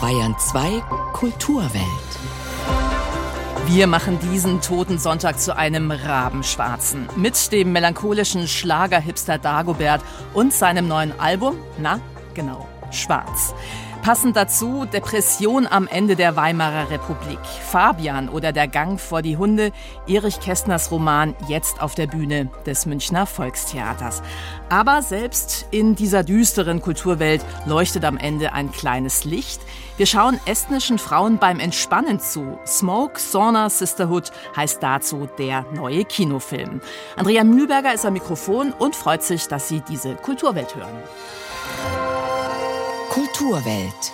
Bayern 2 Kulturwelt. Wir machen diesen toten Sonntag zu einem Rabenschwarzen. Mit dem melancholischen Schlagerhipster Dagobert und seinem neuen Album, na, genau, Schwarz. Passend dazu Depression am Ende der Weimarer Republik. Fabian oder der Gang vor die Hunde, Erich Kästners Roman jetzt auf der Bühne des Münchner Volkstheaters. Aber selbst in dieser düsteren Kulturwelt leuchtet am Ende ein kleines Licht. Wir schauen estnischen Frauen beim Entspannen zu. Smoke, Sauna, Sisterhood heißt dazu der neue Kinofilm. Andrea Mühlberger ist am Mikrofon und freut sich, dass Sie diese Kulturwelt hören. Kulturwelt.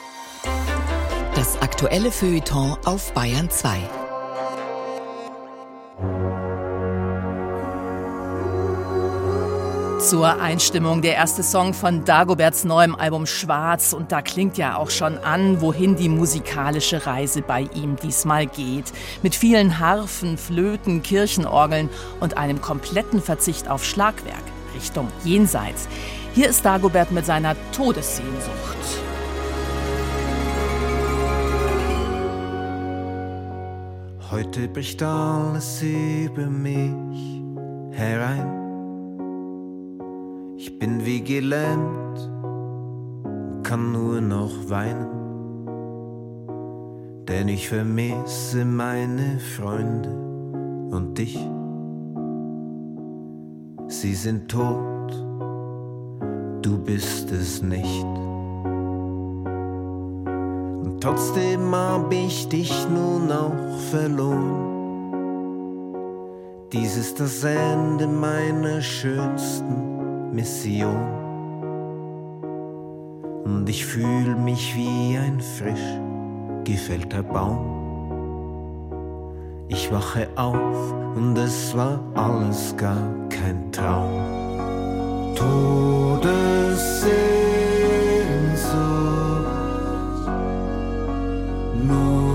Das aktuelle Feuilleton auf Bayern 2. Zur Einstimmung der erste Song von Dagoberts neuem Album Schwarz und da klingt ja auch schon an, wohin die musikalische Reise bei ihm diesmal geht. Mit vielen Harfen, Flöten, Kirchenorgeln und einem kompletten Verzicht auf Schlagwerk Richtung Jenseits. Hier ist Dagobert mit seiner Todessehnsucht. Heute bricht alles über mich herein. Ich bin wie gelähmt, kann nur noch weinen, denn ich vermisse meine Freunde und dich. Sie sind tot, du bist es nicht. Trotzdem hab ich dich nun auch verloren. Dies ist das Ende meiner schönsten Mission. Und ich fühl mich wie ein frisch gefällter Baum. Ich wache auf und es war alles gar kein Traum. Todessehnsucht, nur.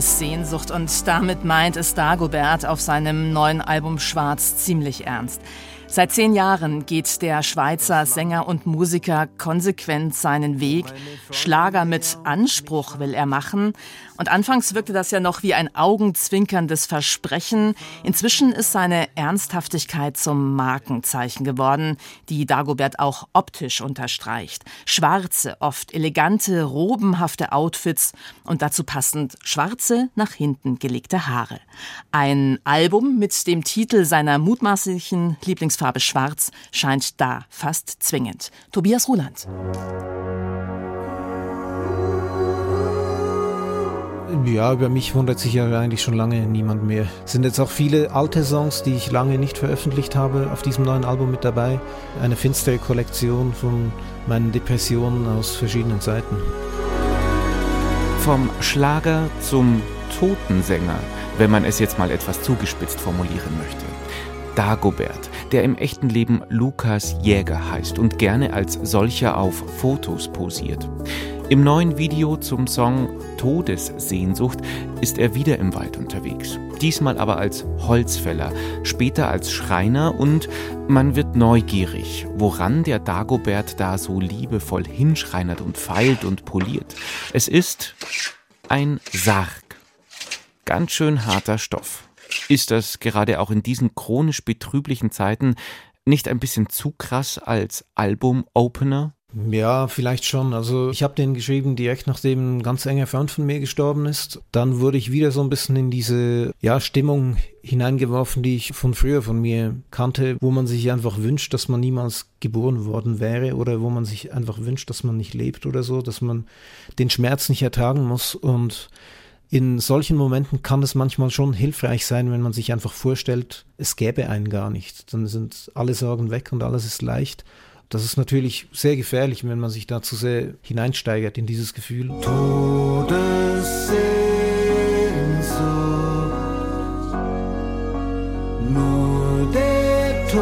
Todessehnsucht und damit meint es Dagobert auf seinem neuen Album Schwarz ziemlich ernst. Seit zehn Jahren geht der Schweizer Sänger und Musiker konsequent seinen Weg. Schlager mit Anspruch will er machen. Und anfangs wirkte das ja noch wie ein augenzwinkerndes Versprechen. Inzwischen ist seine Ernsthaftigkeit zum Markenzeichen geworden, die Dagobert auch optisch unterstreicht. Schwarze, oft elegante, robenhafte Outfits und dazu passend schwarze, nach hinten gelegte Haare. Ein Album mit dem Titel seiner mutmaßlichen Lieblings Farbe Schwarz scheint da fast zwingend. Tobias Ruland. Ja, über mich wundert sich ja eigentlich schon lange niemand mehr. Es sind jetzt auch viele alte Songs, die ich lange nicht veröffentlicht habe, auf diesem neuen Album mit dabei. Eine finstere Kollektion von meinen Depressionen aus verschiedenen Seiten. Vom Schlager zum Totensänger, wenn man es jetzt mal etwas zugespitzt formulieren möchte. Dagobert, der im echten Leben Lukas Jäger heißt und gerne als solcher auf Fotos posiert. Im neuen Video zum Song Todessehnsucht ist er wieder im Wald unterwegs. Diesmal aber als Holzfäller, später als Schreiner und man wird neugierig, woran der Dagobert da so liebevoll hinschreinert und feilt und poliert. Es ist ein Sarg. Ganz schön harter Stoff. Ist das gerade auch in diesen chronisch betrüblichen Zeiten nicht ein bisschen zu krass als Album-Opener? Ja, vielleicht schon. Also ich habe den geschrieben direkt nachdem ein ganz enger Freund von mir gestorben ist. Dann wurde ich wieder so ein bisschen in diese ja, Stimmung hineingeworfen, die ich von früher von mir kannte, wo man sich einfach wünscht, dass man niemals geboren worden wäre oder wo man sich einfach wünscht, dass man nicht lebt oder so, dass man den Schmerz nicht ertragen muss und in solchen Momenten kann es manchmal schon hilfreich sein, wenn man sich einfach vorstellt, es gäbe einen gar nicht. Dann sind alle Sorgen weg und alles ist leicht. Das ist natürlich sehr gefährlich, wenn man sich da zu sehr hineinsteigert in dieses Gefühl. Todessehnsucht, nur der Tod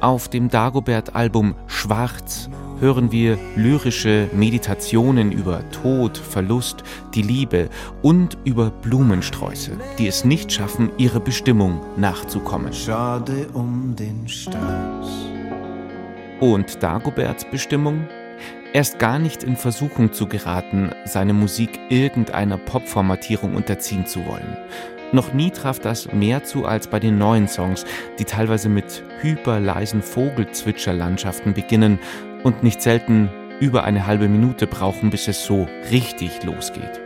Auf dem Dagobert-Album Schwarz hören wir lyrische Meditationen über Tod, Verlust, die Liebe und über Blumensträuße, die es nicht schaffen, ihre Bestimmung nachzukommen. Schade um den Strauß. Und Dagoberts Bestimmung? Erst gar nicht in Versuchung zu geraten, seine Musik irgendeiner Popformatierung unterziehen zu wollen. Noch nie traf das mehr zu als bei den neuen Songs, die teilweise mit hyperleisen Vogelzwitscherlandschaften beginnen und nicht selten über eine halbe Minute brauchen, bis es so richtig losgeht.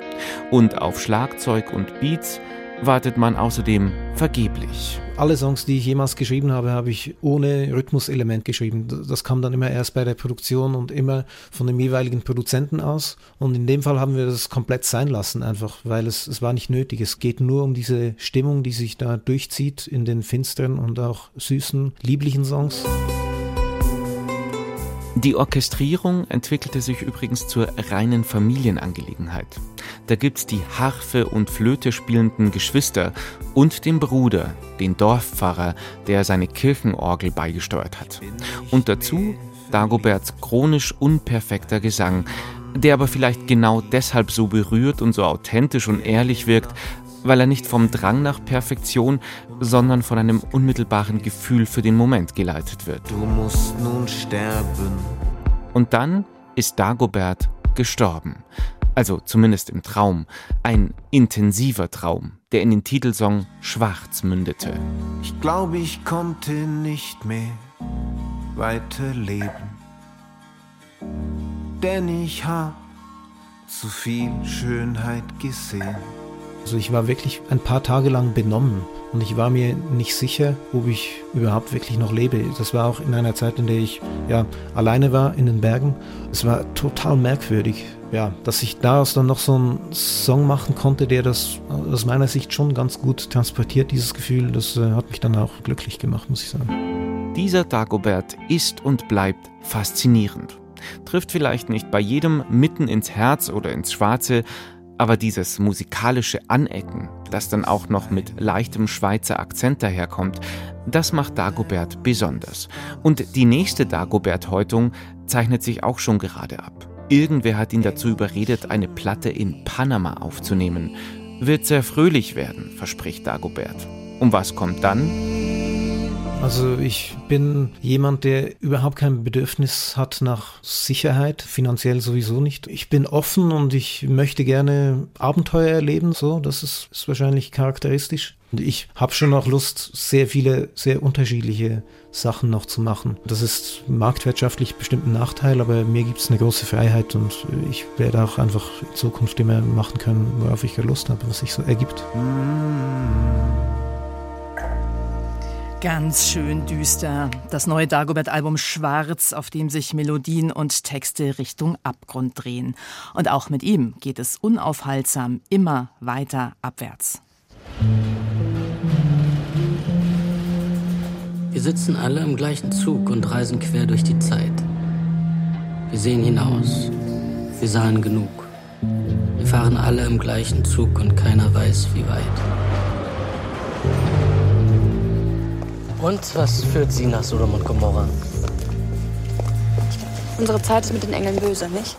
Und auf Schlagzeug und Beats wartet man außerdem vergeblich. Alle Songs, die ich jemals geschrieben habe, habe ich ohne Rhythmuselement geschrieben. Das kam dann immer erst bei der Produktion und immer von dem jeweiligen Produzenten aus. Und in dem Fall haben wir das komplett sein lassen, einfach, weil es, es war nicht nötig. Es geht nur um diese Stimmung, die sich da durchzieht in den finsteren und auch süßen, lieblichen Songs. Die Orchestrierung entwickelte sich übrigens zur reinen Familienangelegenheit. Da gibt's die Harfe und Flöte spielenden Geschwister und den Bruder, den Dorfpfarrer, der seine Kirchenorgel beigesteuert hat. Und dazu Dagoberts chronisch unperfekter Gesang, der aber vielleicht genau deshalb so berührt und so authentisch und ehrlich wirkt, weil er nicht vom Drang nach Perfektion, sondern von einem unmittelbaren Gefühl für den Moment geleitet wird. Du musst nun sterben. Und dann ist Dagobert gestorben. Also zumindest im Traum. Ein intensiver Traum, der in den Titelsong Schwarz mündete. Ich glaube, ich konnte nicht mehr weiterleben. Denn ich hab zu viel Schönheit gesehen. Also ich war wirklich ein paar Tage lang benommen und ich war mir nicht sicher, ob ich überhaupt wirklich noch lebe. Das war auch in einer Zeit, in der ich ja alleine war in den Bergen. Es war total merkwürdig, ja, dass ich daraus dann noch so einen Song machen konnte, der das aus meiner Sicht schon ganz gut transportiert, dieses Gefühl. Das äh, hat mich dann auch glücklich gemacht, muss ich sagen. Dieser Dagobert ist und bleibt faszinierend. Trifft vielleicht nicht bei jedem mitten ins Herz oder ins Schwarze, aber dieses musikalische Anecken, das dann auch noch mit leichtem Schweizer Akzent daherkommt, das macht Dagobert besonders. Und die nächste Dagobert-Häutung zeichnet sich auch schon gerade ab. Irgendwer hat ihn dazu überredet, eine Platte in Panama aufzunehmen. Wird sehr fröhlich werden, verspricht Dagobert. Und was kommt dann? Also ich bin jemand, der überhaupt kein Bedürfnis hat nach Sicherheit, finanziell sowieso nicht. Ich bin offen und ich möchte gerne Abenteuer erleben, so, das ist, ist wahrscheinlich charakteristisch. Und ich habe schon auch Lust, sehr viele, sehr unterschiedliche Sachen noch zu machen. Das ist marktwirtschaftlich bestimmt ein Nachteil, aber mir gibt es eine große Freiheit und ich werde auch einfach in Zukunft immer machen können, worauf ich Lust habe, was sich so ergibt. Ganz schön düster. Das neue Dagobert-Album Schwarz, auf dem sich Melodien und Texte Richtung Abgrund drehen. Und auch mit ihm geht es unaufhaltsam immer weiter abwärts. Wir sitzen alle im gleichen Zug und reisen quer durch die Zeit. Wir sehen hinaus. Wir sahen genug. Wir fahren alle im gleichen Zug und keiner weiß, wie weit. Und was führt Sie nach Sodom und Gomorra? Unsere Zeit ist mit den Engeln böse, nicht?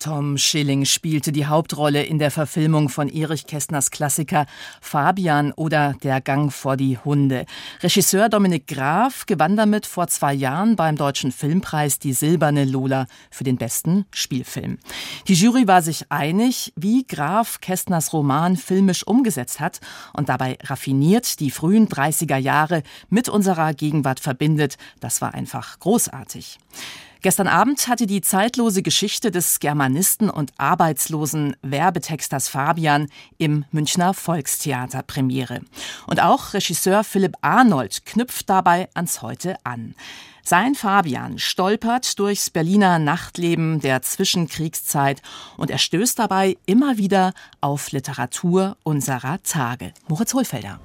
Tom Schilling spielte die Hauptrolle in der Verfilmung von Erich Kästners Klassiker Fabian oder Der Gang vor die Hunde. Regisseur Dominik Graf gewann damit vor zwei Jahren beim Deutschen Filmpreis die Silberne Lola für den besten Spielfilm. Die Jury war sich einig, wie Graf Kästners Roman filmisch umgesetzt hat und dabei raffiniert die frühen 30er Jahre mit unserer Gegenwart verbindet. Das war einfach großartig. Gestern Abend hatte die zeitlose Geschichte des Germanisten und arbeitslosen Werbetexters Fabian im Münchner Volkstheater Premiere. Und auch Regisseur Philipp Arnold knüpft dabei ans Heute an. Sein Fabian stolpert durchs Berliner Nachtleben der Zwischenkriegszeit und er stößt dabei immer wieder auf Literatur unserer Tage. Moritz Hohlfelder.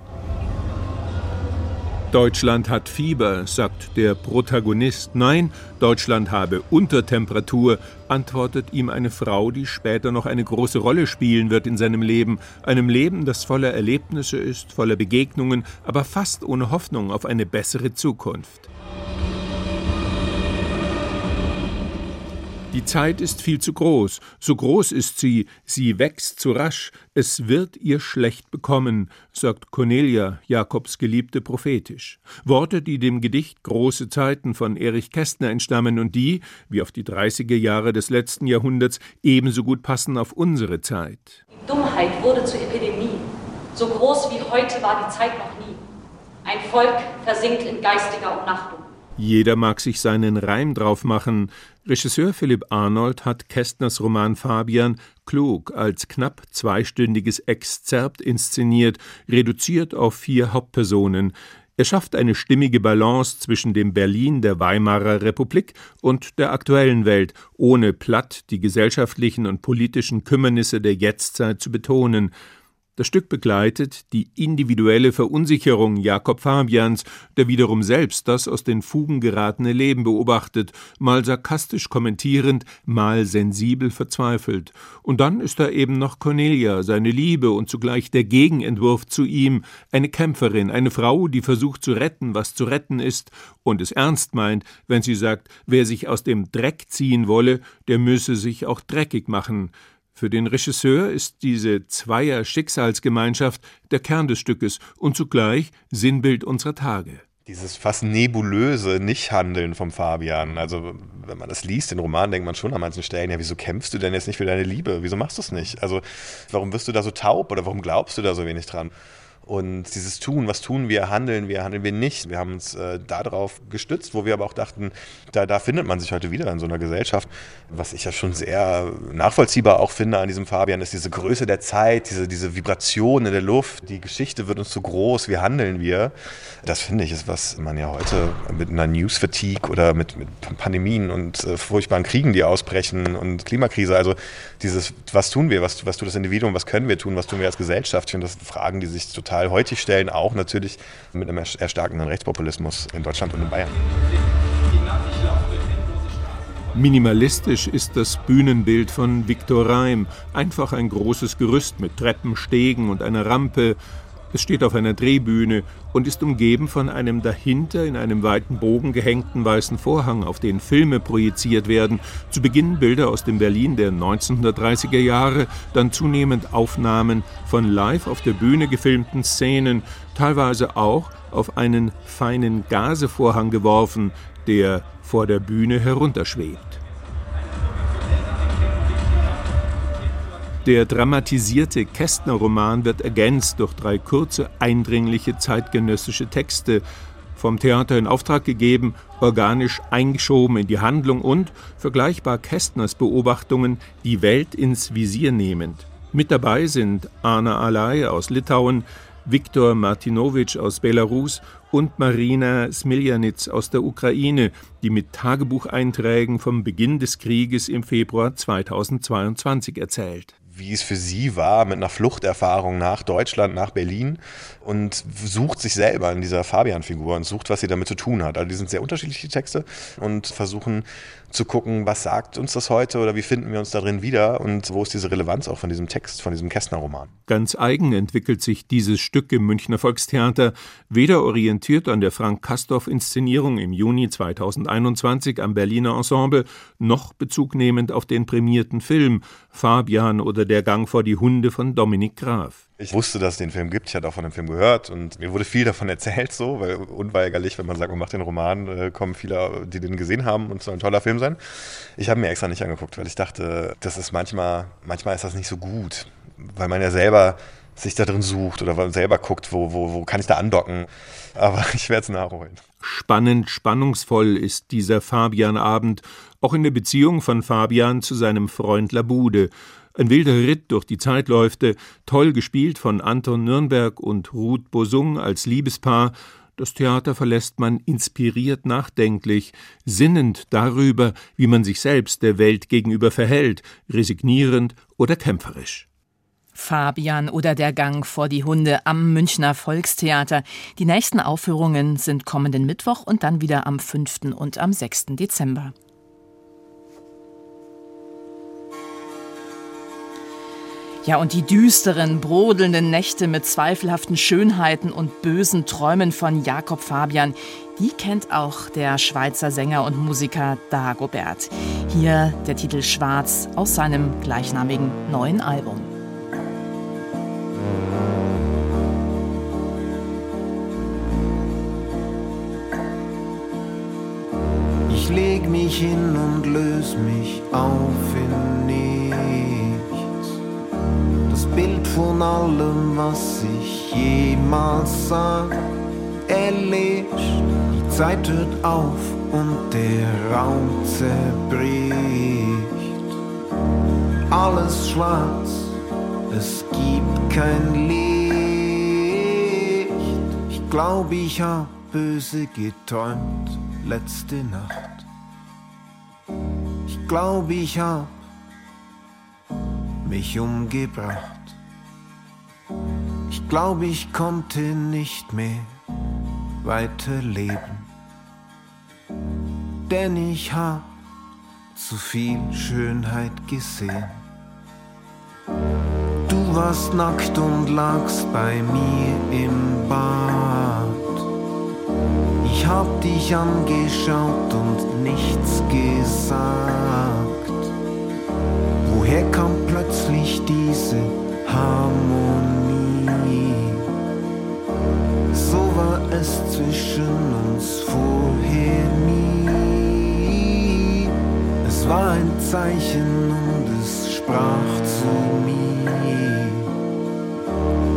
Deutschland hat Fieber, sagt der Protagonist. Nein, Deutschland habe Untertemperatur, antwortet ihm eine Frau, die später noch eine große Rolle spielen wird in seinem Leben, einem Leben, das voller Erlebnisse ist, voller Begegnungen, aber fast ohne Hoffnung auf eine bessere Zukunft. Die Zeit ist viel zu groß, so groß ist sie, sie wächst zu rasch, es wird ihr schlecht bekommen, sagt Cornelia, Jakobs Geliebte prophetisch. Worte, die dem Gedicht Große Zeiten von Erich Kästner entstammen und die, wie auf die 30er Jahre des letzten Jahrhunderts, ebenso gut passen auf unsere Zeit. Die Dummheit wurde zur Epidemie. So groß wie heute war die Zeit noch nie. Ein Volk versinkt in geistiger Umnachtung. Jeder mag sich seinen Reim drauf machen. Regisseur Philipp Arnold hat Kästners Roman Fabian klug als knapp zweistündiges Exzerpt inszeniert, reduziert auf vier Hauptpersonen. Er schafft eine stimmige Balance zwischen dem Berlin der Weimarer Republik und der aktuellen Welt, ohne platt die gesellschaftlichen und politischen Kümmernisse der Jetztzeit zu betonen. Das Stück begleitet die individuelle Verunsicherung Jakob Fabians, der wiederum selbst das aus den Fugen geratene Leben beobachtet, mal sarkastisch kommentierend, mal sensibel verzweifelt. Und dann ist da eben noch Cornelia, seine Liebe und zugleich der Gegenentwurf zu ihm, eine Kämpferin, eine Frau, die versucht zu retten, was zu retten ist, und es ernst meint, wenn sie sagt, wer sich aus dem Dreck ziehen wolle, der müsse sich auch dreckig machen. Für den Regisseur ist diese Zweier-Schicksalsgemeinschaft der Kern des Stückes und zugleich Sinnbild unserer Tage. Dieses fast nebulöse Nichthandeln vom Fabian. Also, wenn man das liest, den Roman, denkt man schon an manchen Stellen, ja, wieso kämpfst du denn jetzt nicht für deine Liebe? Wieso machst du es nicht? Also, warum wirst du da so taub oder warum glaubst du da so wenig dran? Und dieses Tun, was tun wir, handeln wir, handeln wir nicht. Wir haben uns äh, darauf gestützt, wo wir aber auch dachten, da, da findet man sich heute wieder in so einer Gesellschaft. Was ich ja schon sehr nachvollziehbar auch finde an diesem Fabian, ist diese Größe der Zeit, diese, diese Vibration in der Luft. Die Geschichte wird uns zu groß, wie handeln wir? Das finde ich ist, was man ja heute mit einer News-Fatigue oder mit, mit Pandemien und äh, furchtbaren Kriegen, die ausbrechen und Klimakrise, also dieses, was tun wir, was, was tut das Individuum, was können wir tun, was tun wir als Gesellschaft? Ich finde, das Fragen, die sich total total heutig stellen, auch natürlich mit einem erstarkenden Rechtspopulismus in Deutschland und in Bayern. Minimalistisch ist das Bühnenbild von Viktor Reim. Einfach ein großes Gerüst mit Treppen, Stegen und einer Rampe, es steht auf einer Drehbühne und ist umgeben von einem dahinter in einem weiten Bogen gehängten weißen Vorhang, auf den Filme projiziert werden. Zu Beginn Bilder aus dem Berlin der 1930er Jahre, dann zunehmend Aufnahmen von live auf der Bühne gefilmten Szenen, teilweise auch auf einen feinen Gasevorhang geworfen, der vor der Bühne herunterschwebt. Der dramatisierte Kästner-Roman wird ergänzt durch drei kurze, eindringliche zeitgenössische Texte, vom Theater in Auftrag gegeben, organisch eingeschoben in die Handlung und, vergleichbar Kästners Beobachtungen, die Welt ins Visier nehmend. Mit dabei sind Anna Alay aus Litauen, Viktor Martinowitsch aus Belarus und Marina Smiljanitz aus der Ukraine, die mit Tagebucheinträgen vom Beginn des Krieges im Februar 2022 erzählt wie es für sie war, mit einer Fluchterfahrung nach Deutschland, nach Berlin und sucht sich selber in dieser Fabian-Figur und sucht, was sie damit zu tun hat. Also die sind sehr unterschiedliche Texte und versuchen zu gucken, was sagt uns das heute oder wie finden wir uns darin wieder und wo ist diese Relevanz auch von diesem Text, von diesem Kästner-Roman. Ganz eigen entwickelt sich dieses Stück im Münchner Volkstheater, weder orientiert an der Frank-Kastorf-Inszenierung im Juni 2021 am Berliner Ensemble, noch bezugnehmend auf den prämierten Film Fabian oder Der Gang vor die Hunde von Dominik Graf. Ich wusste, dass es den Film gibt, ich hatte auch von dem Film gehört und mir wurde viel davon erzählt, so, weil unweigerlich, wenn man sagt, man macht den Roman, äh, kommen viele, die den gesehen haben und es soll ein toller Film sein. Ich habe mir extra nicht angeguckt, weil ich dachte, das ist manchmal, manchmal ist das nicht so gut, weil man ja selber sich da drin sucht oder selber guckt, wo, wo, wo kann ich da andocken. Aber ich werde es nachholen. Spannend, spannungsvoll ist dieser Fabian-Abend, auch in der Beziehung von Fabian zu seinem Freund Labude. Ein wilder Ritt durch die Zeitläufte, toll gespielt von Anton Nürnberg und Ruth Bosung als Liebespaar. Das Theater verlässt man inspiriert nachdenklich, sinnend darüber, wie man sich selbst der Welt gegenüber verhält, resignierend oder kämpferisch. Fabian oder der Gang vor die Hunde am Münchner Volkstheater. Die nächsten Aufführungen sind kommenden Mittwoch und dann wieder am 5. und am 6. Dezember. Ja, und die düsteren, brodelnden Nächte mit zweifelhaften Schönheiten und bösen Träumen von Jakob Fabian, die kennt auch der Schweizer Sänger und Musiker Dagobert. Hier der Titel Schwarz aus seinem gleichnamigen neuen Album. Ich leg mich hin und löse mich auf in von allem, was ich jemals sah, erlebt. Die Zeit hört auf und der Raum zerbricht. Alles schwarz, es gibt kein Licht. Ich glaube, ich hab böse geträumt letzte Nacht. Ich glaube, ich hab mich umgebracht. Ich glaube, ich konnte nicht mehr weiterleben. Denn ich hab zu viel Schönheit gesehen. Du warst nackt und lagst bei mir im Bad. Ich hab dich angeschaut und nichts gesagt. Woher kam plötzlich diese Harmonie? Es zwischen uns vorher nie. Es war ein Zeichen und es sprach zu mir.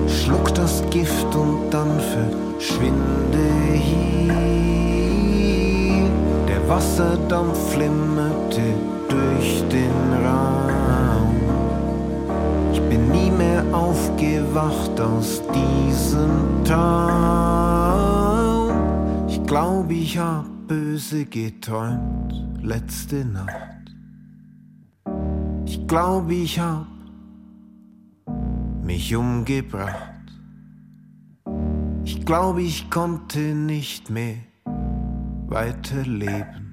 Schluck das Gift und dann verschwinde hier. Der Wasserdampf flimmerte durch den Raum. Ich bin nie mehr aufgewacht aus diesem Traum. Ich glaube, ich hab böse geträumt letzte Nacht. Ich glaube, ich hab mich umgebracht. Ich glaube, ich konnte nicht mehr weiterleben.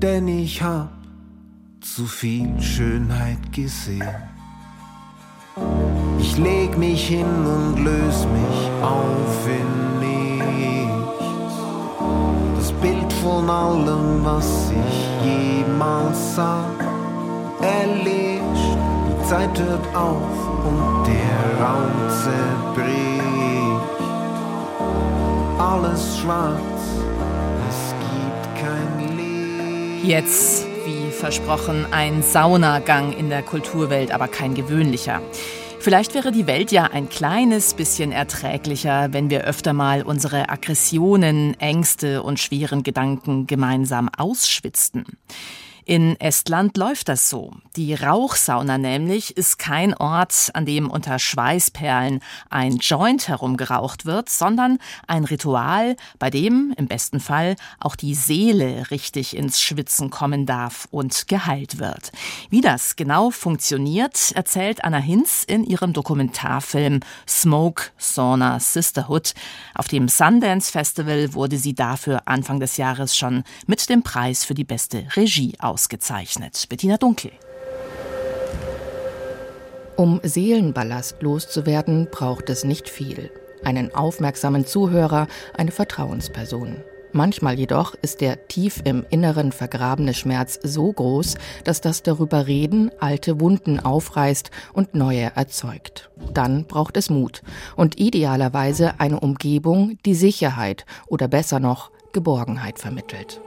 Denn ich hab zu viel Schönheit gesehen. Ich leg mich hin und löse mich auf in von allem, was ich jemals sah, erlebt. Die Zeit hört auf und der Raum zerbricht. Alles schwarz, es gibt kein Licht. Jetzt, wie versprochen, ein Saunagang in der Kulturwelt, aber kein gewöhnlicher. Vielleicht wäre die Welt ja ein kleines bisschen erträglicher, wenn wir öfter mal unsere Aggressionen, Ängste und schweren Gedanken gemeinsam ausschwitzten. In Estland läuft das so. Die Rauchsauna nämlich ist kein Ort, an dem unter Schweißperlen ein Joint herumgeraucht wird, sondern ein Ritual, bei dem im besten Fall auch die Seele richtig ins Schwitzen kommen darf und geheilt wird. Wie das genau funktioniert, erzählt Anna Hinz in ihrem Dokumentarfilm Smoke Sauna Sisterhood. Auf dem Sundance Festival wurde sie dafür Anfang des Jahres schon mit dem Preis für die beste Regie ausgezeichnet. Bettina Dunkel. Um Seelenballast loszuwerden, braucht es nicht viel. Einen aufmerksamen Zuhörer, eine Vertrauensperson. Manchmal jedoch ist der tief im Inneren vergrabene Schmerz so groß, dass das darüber reden alte Wunden aufreißt und neue erzeugt. Dann braucht es Mut und idealerweise eine Umgebung, die Sicherheit oder besser noch Geborgenheit vermittelt.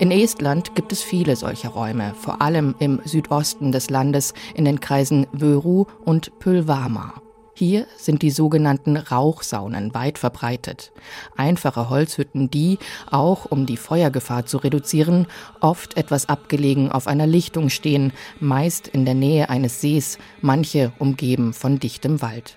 In Estland gibt es viele solcher Räume, vor allem im Südosten des Landes in den Kreisen Vöru und Pülvama. Hier sind die sogenannten Rauchsaunen weit verbreitet. Einfache Holzhütten, die, auch um die Feuergefahr zu reduzieren, oft etwas abgelegen auf einer Lichtung stehen, meist in der Nähe eines Sees, manche umgeben von dichtem Wald.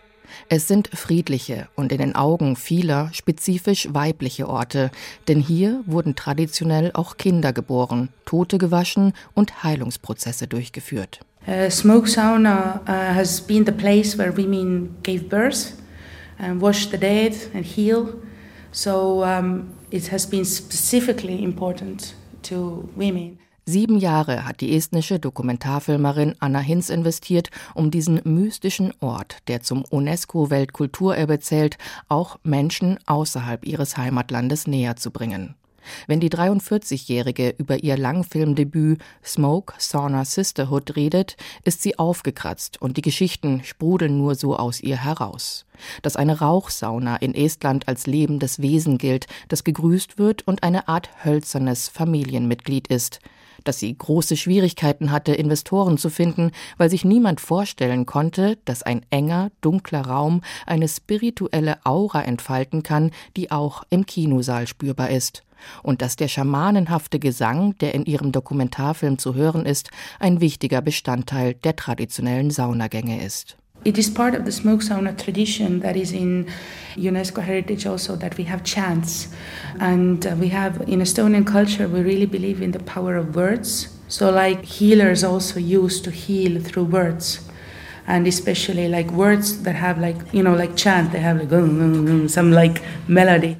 Es sind friedliche und in den Augen vieler spezifisch weibliche Orte, denn hier wurden traditionell auch Kinder geboren, Tote gewaschen und Heilungsprozesse durchgeführt. Uh, smoke sauna uh, has been the place where women gave birth and washed the dead and heal. So um, it has been specifically important to women. Sieben Jahre hat die estnische Dokumentarfilmerin Anna Hinz investiert, um diesen mystischen Ort, der zum UNESCO-Weltkulturerbe zählt, auch Menschen außerhalb ihres Heimatlandes näher zu bringen. Wenn die 43-Jährige über ihr Langfilmdebüt Smoke, Sauna, Sisterhood redet, ist sie aufgekratzt und die Geschichten sprudeln nur so aus ihr heraus. Dass eine Rauchsauna in Estland als lebendes Wesen gilt, das gegrüßt wird und eine Art hölzernes Familienmitglied ist dass sie große Schwierigkeiten hatte, Investoren zu finden, weil sich niemand vorstellen konnte, dass ein enger, dunkler Raum eine spirituelle Aura entfalten kann, die auch im Kinosaal spürbar ist. Und dass der schamanenhafte Gesang, der in ihrem Dokumentarfilm zu hören ist, ein wichtiger Bestandteil der traditionellen Saunagänge ist. It is part of the smoke sauna tradition that is in UNESCO heritage also that we have chants. And uh, we have in Estonian culture, we really believe in the power of words. So, like healers also used to heal through words. And especially like words that have like, you know, like chant, they have like some like melody.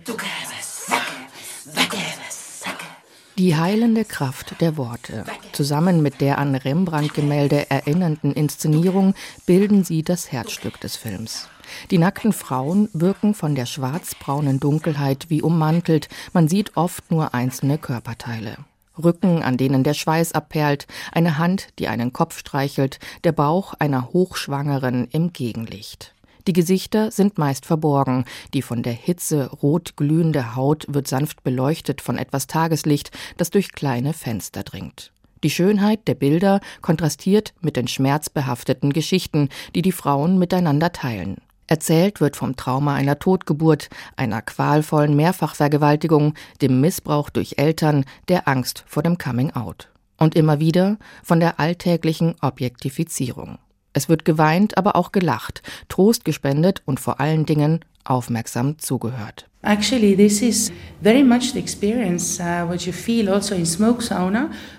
Die heilende Kraft der Worte. Zusammen mit der an Rembrandt-Gemälde erinnernden Inszenierung bilden sie das Herzstück des Films. Die nackten Frauen wirken von der schwarzbraunen Dunkelheit wie ummantelt, man sieht oft nur einzelne Körperteile. Rücken, an denen der Schweiß abperlt, eine Hand, die einen Kopf streichelt, der Bauch einer Hochschwangeren im Gegenlicht. Die Gesichter sind meist verborgen, die von der Hitze rot glühende Haut wird sanft beleuchtet von etwas Tageslicht, das durch kleine Fenster dringt. Die Schönheit der Bilder kontrastiert mit den schmerzbehafteten Geschichten, die die Frauen miteinander teilen. Erzählt wird vom Trauma einer Totgeburt, einer qualvollen Mehrfachvergewaltigung, dem Missbrauch durch Eltern, der Angst vor dem Coming Out. Und immer wieder von der alltäglichen Objektifizierung. Es wird geweint, aber auch gelacht, Trost gespendet und vor allen Dingen aufmerksam zugehört. Uh, also.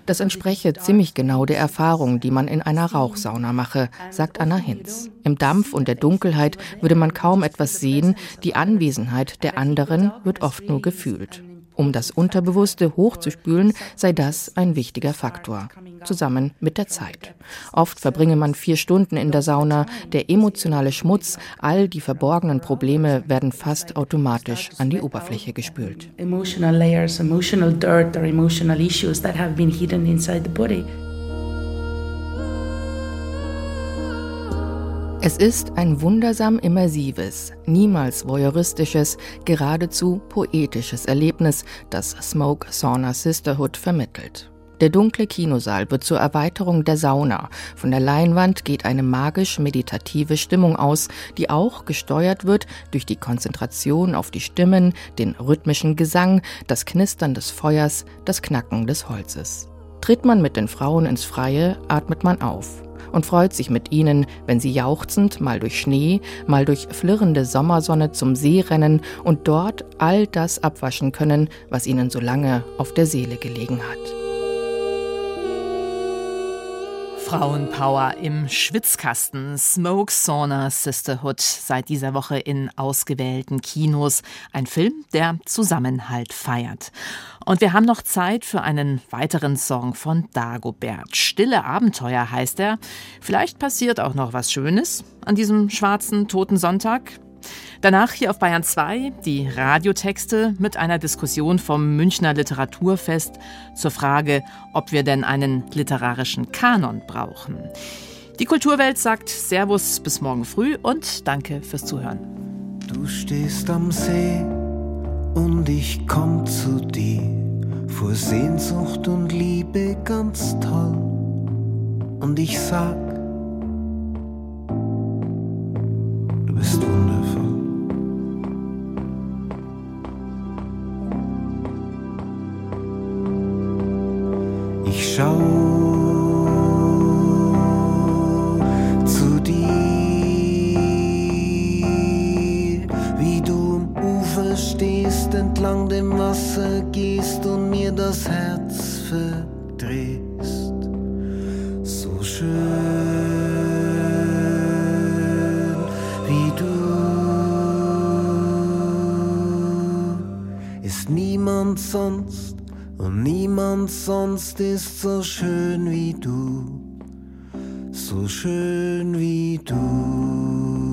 Das entspreche ziemlich genau der Erfahrung, die man in einer Rauchsauna mache, sagt Anna Hinz. Im Dampf und der Dunkelheit würde man kaum etwas sehen, die Anwesenheit der anderen wird oft nur gefühlt. Um das Unterbewusste hochzuspülen, sei das ein wichtiger Faktor, zusammen mit der Zeit. Oft verbringe man vier Stunden in der Sauna, der emotionale Schmutz, all die verborgenen Probleme werden fast automatisch an die Oberfläche gespült. Emotional layers, emotional dirt or emotional issues that have been hidden inside the body. Es ist ein wundersam immersives, niemals voyeuristisches, geradezu poetisches Erlebnis, das Smoke Sauna Sisterhood vermittelt. Der dunkle Kinosaal wird zur Erweiterung der Sauna. Von der Leinwand geht eine magisch-meditative Stimmung aus, die auch gesteuert wird durch die Konzentration auf die Stimmen, den rhythmischen Gesang, das Knistern des Feuers, das Knacken des Holzes. Tritt man mit den Frauen ins Freie, atmet man auf und freut sich mit ihnen, wenn sie jauchzend mal durch Schnee, mal durch flirrende Sommersonne zum See rennen und dort all das abwaschen können, was ihnen so lange auf der Seele gelegen hat. Frauenpower im Schwitzkasten. Smoke Sauna Sisterhood seit dieser Woche in ausgewählten Kinos. Ein Film, der Zusammenhalt feiert. Und wir haben noch Zeit für einen weiteren Song von Dagobert. Stille Abenteuer heißt er. Vielleicht passiert auch noch was Schönes an diesem schwarzen Toten Sonntag. Danach hier auf Bayern 2 die Radiotexte mit einer Diskussion vom Münchner Literaturfest zur Frage, ob wir denn einen literarischen Kanon brauchen. Die Kulturwelt sagt Servus bis morgen früh und danke fürs Zuhören. Du stehst am See und ich komm zu dir, vor Sehnsucht und Liebe ganz toll. Und ich sag, schau zu dir, wie du am Ufer stehst, entlang dem Wasser gehst und mir das Herz niemand sonst ist so schön wie du, so schön wie du.